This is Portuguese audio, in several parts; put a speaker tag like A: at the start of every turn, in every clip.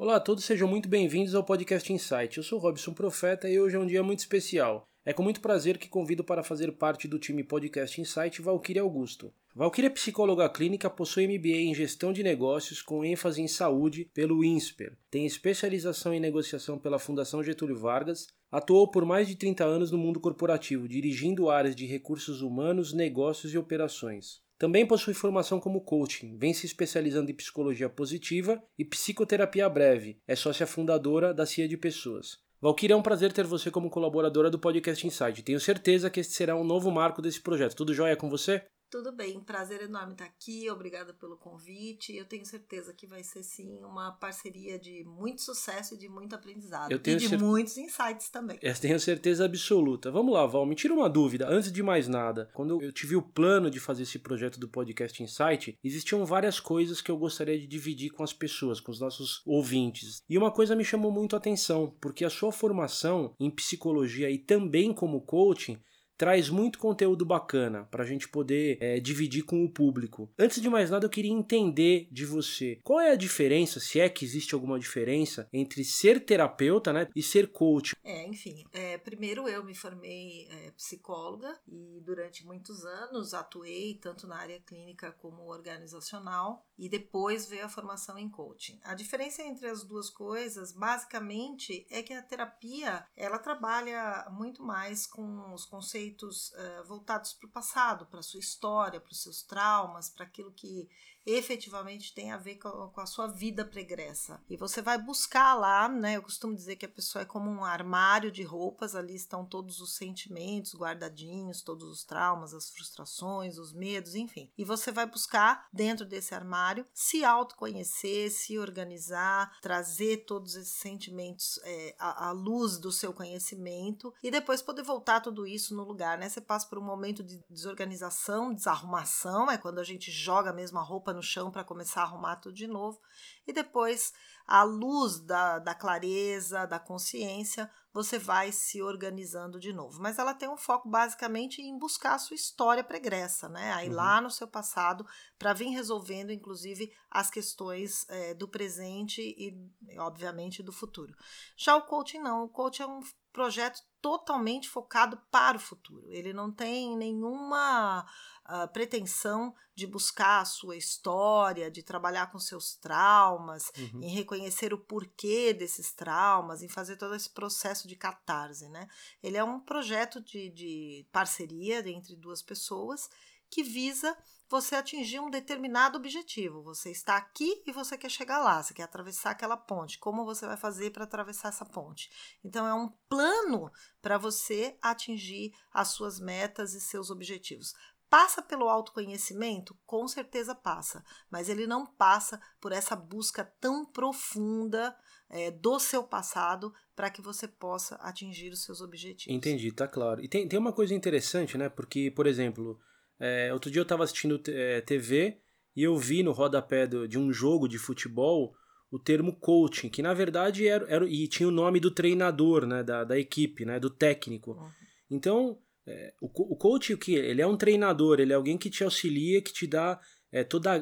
A: Olá a todos, sejam muito bem-vindos ao podcast Insight. Eu sou Robson Profeta e hoje é um dia muito especial. É com muito prazer que convido para fazer parte do time Podcast Insight Valkyrie Augusto. Valkyrie é psicóloga clínica, possui MBA em gestão de negócios com ênfase em saúde pelo INSPER, tem especialização em negociação pela Fundação Getúlio Vargas, atuou por mais de 30 anos no mundo corporativo, dirigindo áreas de recursos humanos, negócios e operações. Também possui formação como coaching, vem se especializando em psicologia positiva e psicoterapia breve. É sócia fundadora da CIA de Pessoas. Valkyria, é um prazer ter você como colaboradora do Podcast Insight. Tenho certeza que este será um novo marco desse projeto. Tudo jóia com você?
B: Tudo bem, prazer enorme estar aqui, obrigada pelo convite. Eu tenho certeza que vai ser sim uma parceria de muito sucesso e de muito aprendizado.
A: Eu tenho
B: e de cer... muitos insights também.
A: Eu tenho certeza absoluta. Vamos lá, Val, me tira uma dúvida. Antes de mais nada, quando eu tive o plano de fazer esse projeto do podcast Insight, existiam várias coisas que eu gostaria de dividir com as pessoas, com os nossos ouvintes. E uma coisa me chamou muito a atenção, porque a sua formação em psicologia e também como coaching traz muito conteúdo bacana para a gente poder é, dividir com o público. Antes de mais nada, eu queria entender de você qual é a diferença, se é que existe alguma diferença, entre ser terapeuta né, e ser coach.
B: É, enfim, é, primeiro eu me formei é, psicóloga e durante muitos anos atuei tanto na área clínica como organizacional e depois veio a formação em coaching. A diferença entre as duas coisas, basicamente, é que a terapia ela trabalha muito mais com os conceitos conceitos uh, voltados para o passado, para a sua história, para os seus traumas, para aquilo que efetivamente tem a ver com, com, a sua vida pregressa. E você vai buscar lá, né? Eu costumo dizer que a pessoa é como um armário de roupas, ali estão todos os sentimentos guardadinhos, todos os traumas, as frustrações, os medos, enfim. E você vai buscar dentro desse armário se autoconhecer, se organizar, trazer todos esses sentimentos é, à, à luz do seu conhecimento e depois poder voltar tudo isso no lugar, né? Você passa por um momento de desorganização, desarrumação, é quando a gente joga a mesma roupa no chão para começar a arrumar tudo de novo, e depois, à luz da, da clareza, da consciência, você vai se organizando de novo. Mas ela tem um foco basicamente em buscar a sua história pregressa, né? Aí uhum. lá no seu passado, para vir resolvendo, inclusive, as questões é, do presente e, obviamente, do futuro. Já o coaching não, o coaching é um projeto totalmente focado para o futuro. Ele não tem nenhuma uh, pretensão de buscar a sua história, de trabalhar com seus traumas, uhum. em reconhecer o porquê desses traumas, em fazer todo esse processo de catarse. Né? Ele é um projeto de, de parceria entre duas pessoas que visa você atingir um determinado objetivo. Você está aqui e você quer chegar lá, você quer atravessar aquela ponte. Como você vai fazer para atravessar essa ponte? Então, é um plano para você atingir as suas metas e seus objetivos. Passa pelo autoconhecimento? Com certeza passa, mas ele não passa por essa busca tão profunda é, do seu passado para que você possa atingir os seus objetivos.
A: Entendi, tá claro. E tem, tem uma coisa interessante, né? Porque, por exemplo, é, outro dia eu estava assistindo é, TV e eu vi no rodapé do, de um jogo de futebol o termo coaching, que na verdade era, era e tinha o nome do treinador, né, da, da equipe, né, do técnico. Uhum. Então, é, o, o coach, o que? Ele é um treinador, ele é alguém que te auxilia, que te dá é, toda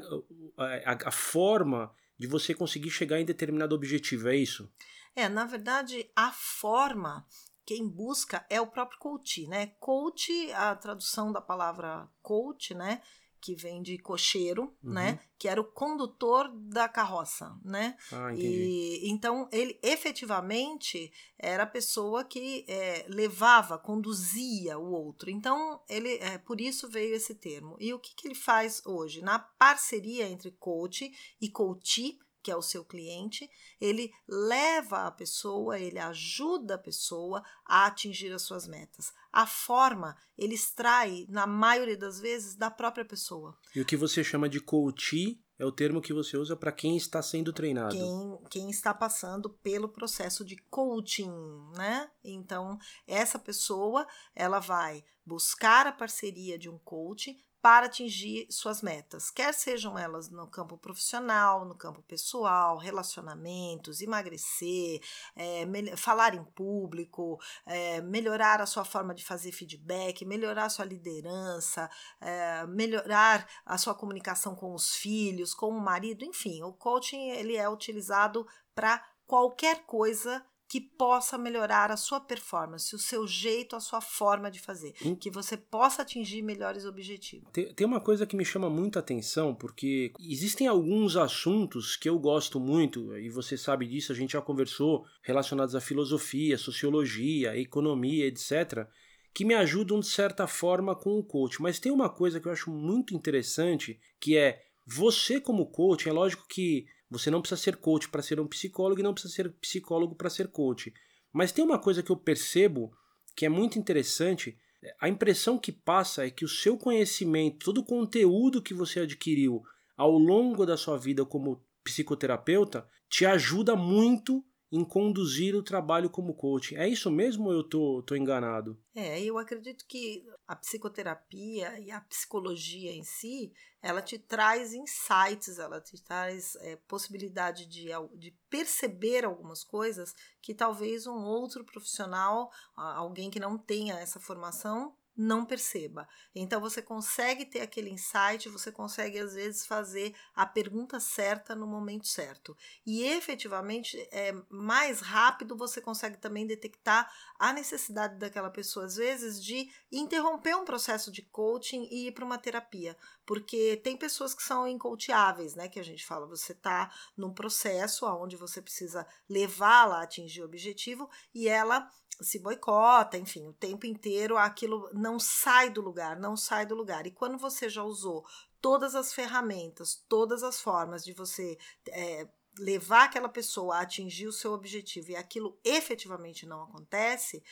A: a, a, a forma de você conseguir chegar em determinado objetivo, é isso?
B: É, na verdade, a forma quem busca é o próprio coach, né? Coach, a tradução da palavra coach, né? Que vem de cocheiro, uhum. né? Que era o condutor da carroça, né?
A: Ah,
B: e então ele efetivamente era a pessoa que é, levava, conduzia o outro. Então ele, é, por isso veio esse termo. E o que, que ele faz hoje na parceria entre coach e coach? Que é o seu cliente, ele leva a pessoa, ele ajuda a pessoa a atingir as suas metas. A forma ele extrai, na maioria das vezes, da própria pessoa.
A: E o que você chama de coach é o termo que você usa para quem está sendo treinado.
B: Quem, quem está passando pelo processo de coaching, né? Então, essa pessoa, ela vai buscar a parceria de um coach para atingir suas metas, quer sejam elas no campo profissional, no campo pessoal, relacionamentos, emagrecer, é, falar em público, é, melhorar a sua forma de fazer feedback, melhorar a sua liderança, é, melhorar a sua comunicação com os filhos, com o marido, enfim, o coaching ele é utilizado para qualquer coisa que possa melhorar a sua performance, o seu jeito, a sua forma de fazer, hum. que você possa atingir melhores objetivos.
A: Tem, tem uma coisa que me chama muita atenção, porque existem alguns assuntos que eu gosto muito, e você sabe disso, a gente já conversou, relacionados à filosofia, sociologia, economia, etc., que me ajudam de certa forma com o coach. Mas tem uma coisa que eu acho muito interessante, que é você como coach, é lógico que você não precisa ser coach para ser um psicólogo e não precisa ser psicólogo para ser coach. Mas tem uma coisa que eu percebo que é muito interessante. A impressão que passa é que o seu conhecimento, todo o conteúdo que você adquiriu ao longo da sua vida como psicoterapeuta, te ajuda muito em conduzir o trabalho como coach. É isso mesmo ou eu tô, tô enganado?
B: É, eu acredito que a psicoterapia e a psicologia em si, ela te traz insights, ela te traz é, possibilidade de, de perceber algumas coisas que talvez um outro profissional, alguém que não tenha essa formação, não perceba. Então você consegue ter aquele insight, você consegue às vezes fazer a pergunta certa no momento certo. E efetivamente é mais rápido você consegue também detectar a necessidade daquela pessoa às vezes de interromper um processo de coaching e ir para uma terapia, porque tem pessoas que são incoachiáveis, né, que a gente fala, você está num processo onde você precisa levá-la a atingir o objetivo e ela se boicota, enfim, o tempo inteiro aquilo não sai do lugar, não sai do lugar. E quando você já usou todas as ferramentas, todas as formas de você é, levar aquela pessoa a atingir o seu objetivo e aquilo efetivamente não acontece,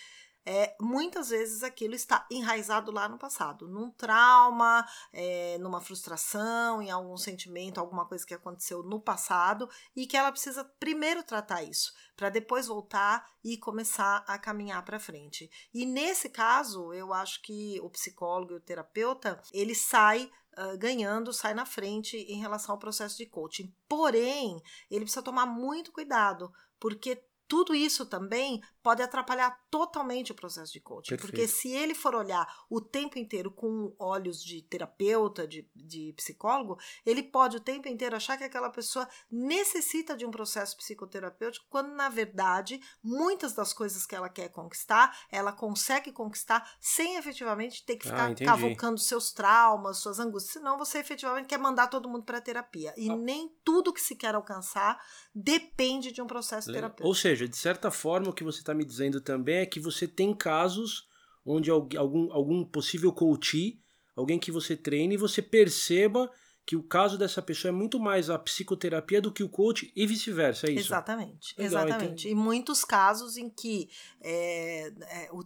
B: é, muitas vezes aquilo está enraizado lá no passado, num trauma, é, numa frustração, em algum sentimento, alguma coisa que aconteceu no passado e que ela precisa primeiro tratar isso, para depois voltar e começar a caminhar para frente. E nesse caso, eu acho que o psicólogo e o terapeuta, ele sai Uh, ganhando, sai na frente em relação ao processo de coaching. Porém, ele precisa tomar muito cuidado, porque tudo isso também pode atrapalhar totalmente o processo de coaching. Perfeito. Porque se ele for olhar o tempo inteiro com olhos de terapeuta, de, de psicólogo, ele pode o tempo inteiro achar que aquela pessoa necessita de um processo psicoterapêutico, quando na verdade muitas das coisas que ela quer conquistar, ela consegue conquistar sem efetivamente ter que ficar ah, cavocando seus traumas, suas angústias. Senão você efetivamente quer mandar todo mundo para terapia. E ah. nem tudo que se quer alcançar depende de um processo terapêutico.
A: Ou seja, de certa forma, o que você está me dizendo também é que você tem casos onde algum, algum possível coach, alguém que você treine, você perceba que o caso dessa pessoa é muito mais a psicoterapia do que o coach e vice-versa, é isso?
B: Exatamente, Legal, exatamente. E muitos casos em que é, é, o,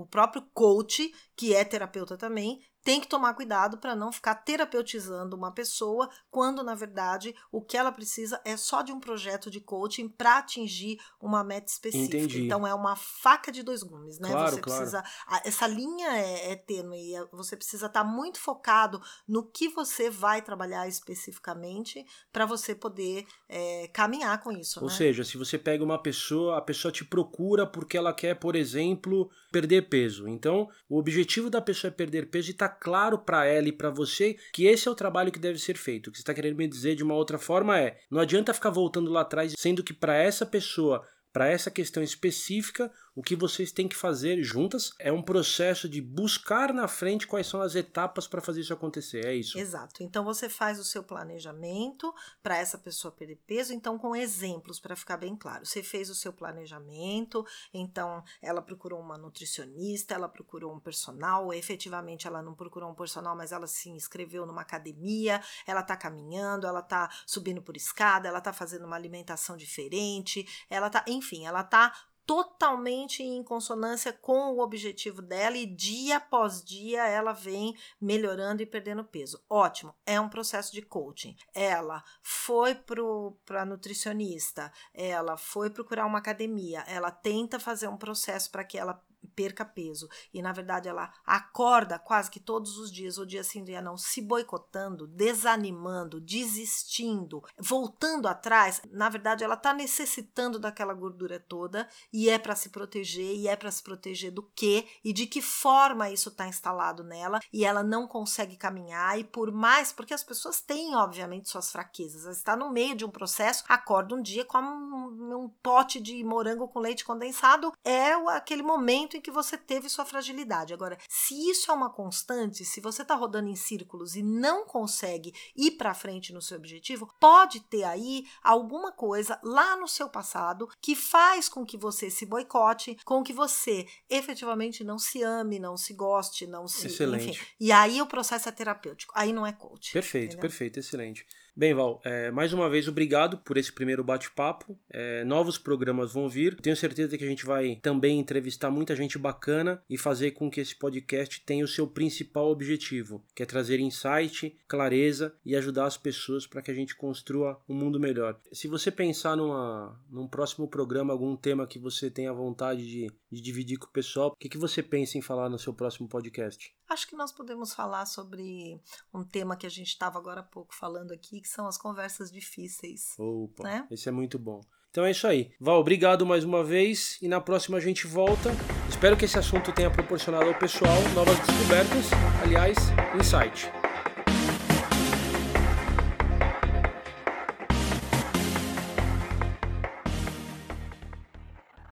B: o próprio coach, que é terapeuta também, tem que tomar cuidado para não ficar terapeutizando uma pessoa, quando na verdade o que ela precisa é só de um projeto de coaching para atingir uma meta específica. Entendi. Então é uma faca de dois gumes, né?
A: Claro,
B: você
A: claro.
B: precisa. Essa linha é, é tênue, é, você precisa estar tá muito focado no que você vai trabalhar especificamente para você poder é, caminhar com isso.
A: Ou
B: né?
A: seja, se você pega uma pessoa, a pessoa te procura porque ela quer, por exemplo, perder peso. Então, o objetivo da pessoa é perder peso e tá claro para ela e para você que esse é o trabalho que deve ser feito. O que você está querendo me dizer de uma outra forma é: não adianta ficar voltando lá atrás, sendo que para essa pessoa para essa questão específica, o que vocês têm que fazer juntas é um processo de buscar na frente quais são as etapas para fazer isso acontecer. É isso.
B: Exato. Então você faz o seu planejamento para essa pessoa perder peso, então com exemplos para ficar bem claro. Você fez o seu planejamento, então ela procurou uma nutricionista, ela procurou um personal, efetivamente ela não procurou um personal, mas ela se inscreveu numa academia, ela está caminhando, ela está subindo por escada, ela está fazendo uma alimentação diferente, ela tá, enfim, ela tá totalmente em consonância com o objetivo dela e dia após dia ela vem melhorando e perdendo peso. Ótimo, é um processo de coaching. Ela foi para nutricionista, ela foi procurar uma academia, ela tenta fazer um processo para que ela perca peso. E na verdade ela acorda quase que todos os dias, ou dia sim, dia não, se boicotando, desanimando, desistindo, voltando atrás. Na verdade ela está necessitando daquela gordura toda e é para se proteger. E é para se proteger do que e de que forma isso está instalado nela e ela não consegue caminhar. E por mais, porque as pessoas têm, obviamente, suas fraquezas. Ela está no meio de um processo, acorda um dia com um, um pote de morango com leite condensado, é aquele momento momento em que você teve sua fragilidade. Agora, se isso é uma constante, se você está rodando em círculos e não consegue ir para frente no seu objetivo, pode ter aí alguma coisa lá no seu passado que faz com que você se boicote, com que você efetivamente não se ame, não se goste, não se.
A: Excelente.
B: Enfim. E aí o processo é terapêutico. Aí não é coach.
A: Perfeito, entendeu? perfeito, excelente. Bem, Val, é, mais uma vez obrigado por esse primeiro bate-papo. É, novos programas vão vir. Tenho certeza que a gente vai também entrevistar muita gente bacana e fazer com que esse podcast tenha o seu principal objetivo, que é trazer insight, clareza e ajudar as pessoas para que a gente construa um mundo melhor. Se você pensar numa, num próximo programa, algum tema que você tenha vontade de, de dividir com o pessoal, o que, que você pensa em falar no seu próximo podcast?
B: Acho que nós podemos falar sobre um tema que a gente estava agora há pouco falando aqui, que são as conversas difíceis.
A: Opa,
B: né?
A: esse é muito bom. Então é isso aí. Val, obrigado mais uma vez e na próxima a gente volta. Espero que esse assunto tenha proporcionado ao pessoal novas descobertas, aliás, insight.